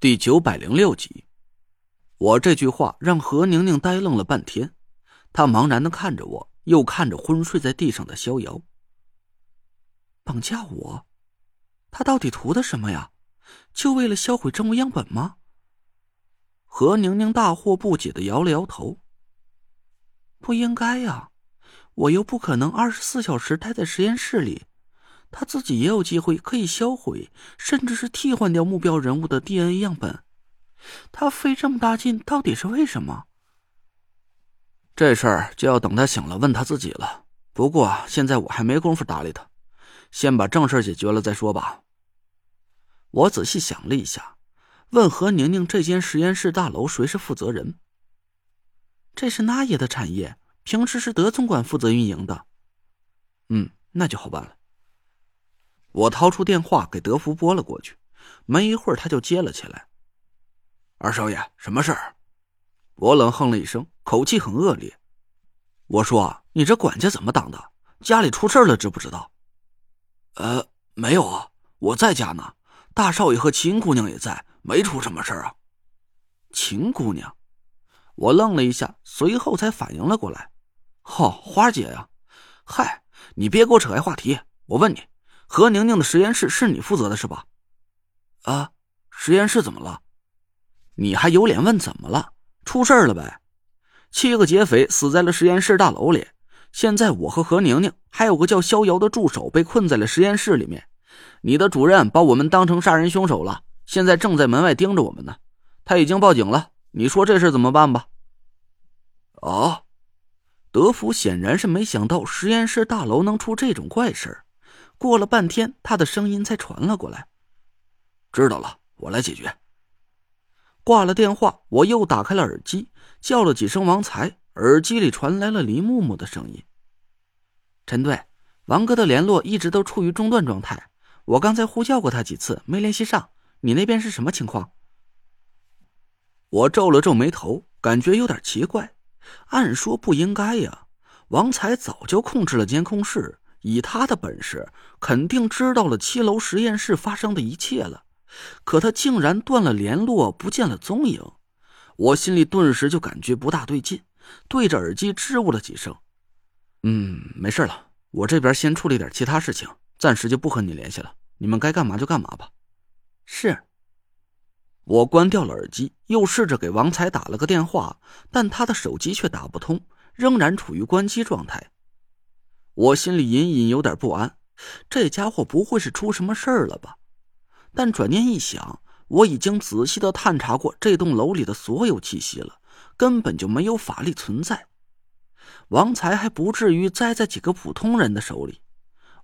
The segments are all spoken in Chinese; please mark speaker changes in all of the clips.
Speaker 1: 第九百零六集，我这句话让何宁宁呆愣了半天，她茫然的看着我，又看着昏睡在地上的逍遥。绑架我，他到底图的什么呀？就为了销毁证物样本吗？何宁宁大惑不解的摇了摇头。不应该呀，我又不可能二十四小时待在实验室里。他自己也有机会可以销毁，甚至是替换掉目标人物的 DNA 样本。他费这么大劲，到底是为什么？这事儿就要等他醒了问他自己了。不过现在我还没工夫搭理他，先把正事解决了再说吧。我仔细想了一下，问何宁宁：“这间实验室大楼谁是负责人？”这是那爷的产业，平时是德总管负责运营的。嗯，那就好办了。我掏出电话给德福拨了过去，没一会儿他就接了起来。二少爷，什么事儿？我冷哼了一声，口气很恶劣。我说：“你这管家怎么当的？家里出事了，知不知道？”呃，没有啊，我在家呢。大少爷和秦姑娘也在，没出什么事啊。秦姑娘，我愣了一下，随后才反应了过来。哦，花姐呀，嗨，你别给我扯开话题。我问你。何宁宁的实验室是你负责的，是吧？啊，实验室怎么了？你还有脸问怎么了？出事了呗！七个劫匪死在了实验室大楼里，现在我和何宁宁还有个叫逍遥的助手被困在了实验室里面。你的主任把我们当成杀人凶手了，现在正在门外盯着我们呢。他已经报警了，你说这事怎么办吧？哦，德福显然是没想到实验室大楼能出这种怪事过了半天，他的声音才传了过来。知道了，我来解决。挂了电话，我又打开了耳机，叫了几声王才，耳机里传来了黎木木的声音：“陈队，王哥的联络一直都处于中断状态，我刚才呼叫过他几次，没联系上。你那边是什么情况？”我皱了皱眉头，感觉有点奇怪。按说不应该呀，王才早就控制了监控室。以他的本事，肯定知道了七楼实验室发生的一切了，可他竟然断了联络，不见了踪影。我心里顿时就感觉不大对劲，对着耳机支吾了几声：“嗯，没事了，我这边先处理点其他事情，暂时就不和你联系了。你们该干嘛就干嘛吧。”是。我关掉了耳机，又试着给王才打了个电话，但他的手机却打不通，仍然处于关机状态。我心里隐隐有点不安，这家伙不会是出什么事儿了吧？但转念一想，我已经仔细的探查过这栋楼里的所有气息了，根本就没有法力存在。王才还不至于栽在几个普通人的手里。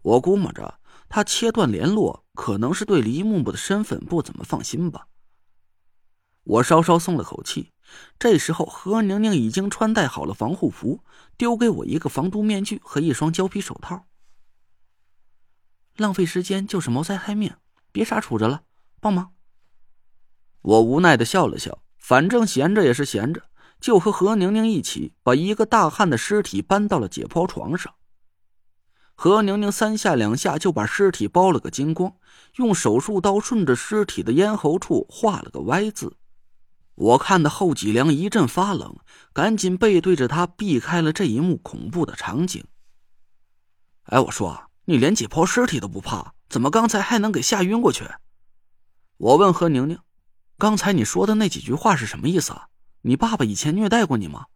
Speaker 1: 我估摸着他切断联络，可能是对黎木木的身份不怎么放心吧。我稍稍松了口气。这时候，何宁宁已经穿戴好了防护服，丢给我一个防毒面具和一双胶皮手套。浪费时间就是谋财害命，别傻杵着了，帮忙！我无奈的笑了笑，反正闲着也是闲着，就和何宁宁一起把一个大汉的尸体搬到了解剖床上。何宁宁三下两下就把尸体剥了个精光，用手术刀顺着尸体的咽喉处画了个 Y 字。我看的后脊梁一阵发冷，赶紧背对着他避开了这一幕恐怖的场景。哎，我说你连解剖尸体都不怕，怎么刚才还能给吓晕过去？我问何宁宁：“刚才你说的那几句话是什么意思啊？你爸爸以前虐待过你吗？”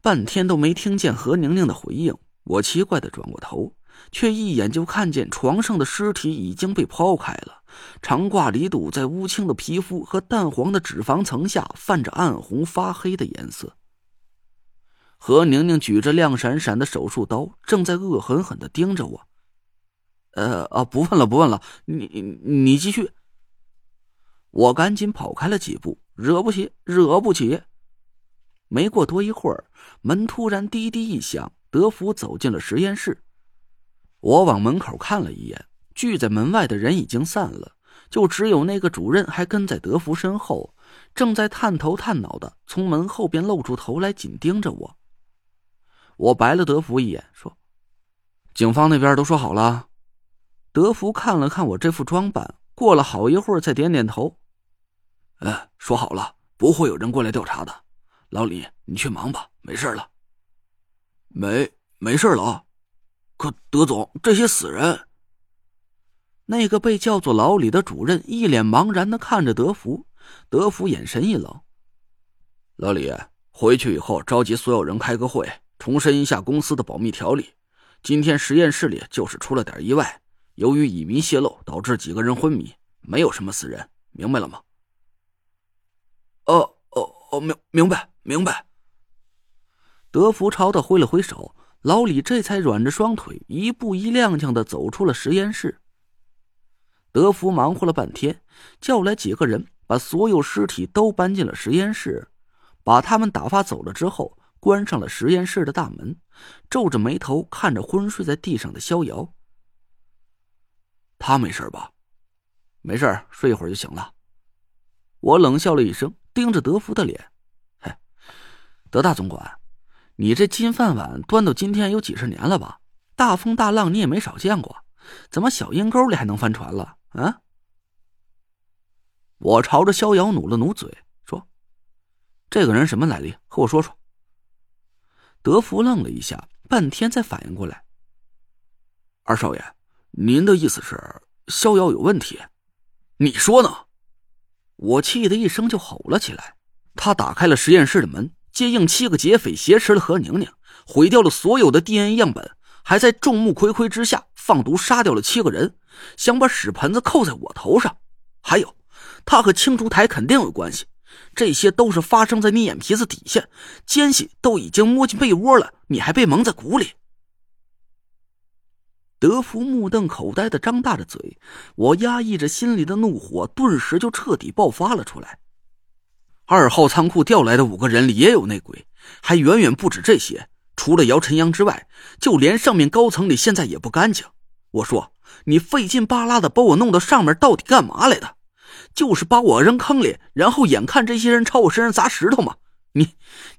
Speaker 1: 半天都没听见何宁宁的回应，我奇怪的转过头。却一眼就看见床上的尸体已经被剖开了，长挂里肚在乌青的皮肤和淡黄的脂肪层下泛着暗红发黑的颜色。何宁宁举着亮闪闪的手术刀，正在恶狠狠的盯着我。呃啊，不问了，不问了，你你继续。我赶紧跑开了几步，惹不起，惹不起。没过多一会儿，门突然滴滴一响，德福走进了实验室。我往门口看了一眼，聚在门外的人已经散了，就只有那个主任还跟在德福身后，正在探头探脑的从门后边露出头来，紧盯着我。我白了德福一眼，说：“警方那边都说好了。”德福看了看我这副装扮，过了好一会儿才点点头：“嗯，说好了，不会有人过来调查的。老李，你去忙吧，没事了。没，没事了啊。可德总，这些死人……
Speaker 2: 那个被叫做老李的主任一脸茫然的看着德福，德福眼神一冷。
Speaker 1: 老李，回去以后召集所有人开个会，重申一下公司的保密条例。今天实验室里就是出了点意外，由于乙醚泄漏，导致几个人昏迷，没有什么死人，明白了吗？哦哦哦，明明白明白。
Speaker 2: 德福朝他挥了挥手，老李这才软着双腿，一步一踉跄的走出了实验室。德福忙活了半天，叫来几个人，把所有尸体都搬进了实验室，把他们打发走了之后，关上了实验室的大门，皱着眉头看着昏睡在地上的逍遥。
Speaker 1: 他没事吧？
Speaker 2: 没事，睡一会儿就行了。我冷笑了一声，盯着德福的脸：“嘿，德大总管，你这金饭碗端到今天有几十年了吧？大风大浪你也没少见过，怎么小阴沟里还能翻船了？”啊！我朝着逍遥努了努嘴，说：“这个人什么来历？和我说说。”德福愣了一下，半天才反应过来：“
Speaker 1: 二少爷，您的意思是逍遥有问题？你说呢？”
Speaker 2: 我气得一声就吼了起来：“他打开了实验室的门，接应七个劫匪挟持了何宁宁，毁掉了所有的 DNA 样本。”还在众目睽睽之下放毒杀掉了七个人，想把屎盆子扣在我头上。还有，他和青竹台肯定有关系。这些都是发生在你眼皮子底下，奸细都已经摸进被窝了，你还被蒙在鼓里。德福目瞪口呆的张大着嘴，我压抑着心里的怒火，顿时就彻底爆发了出来。二号仓库调来的五个人里也有内鬼，还远远不止这些。除了姚晨阳之外，就连上面高层里现在也不干净。我说你费劲巴拉的把我弄到上面，到底干嘛来的？就是把我扔坑里，然后眼看这些人朝我身上砸石头吗？你，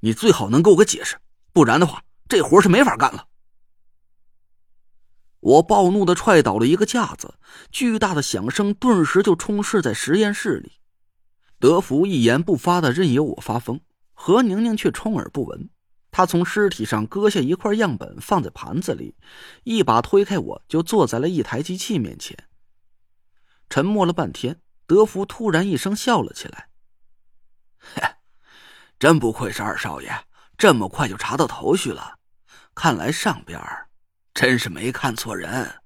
Speaker 2: 你最好能给我个解释，不然的话，这活是没法干了。我暴怒的踹倒了一个架子，巨大的响声顿时就充斥在实验室里。德福一言不发的任由我发疯，何宁宁却充耳不闻。他从尸体上割下一块样本，放在盘子里，一把推开我，就坐在了一台机器面前。沉默了半天，德福突然一声笑了起来：“ 真不愧是二少爷，这么快就查到头绪了。看来上边真是没看错人。”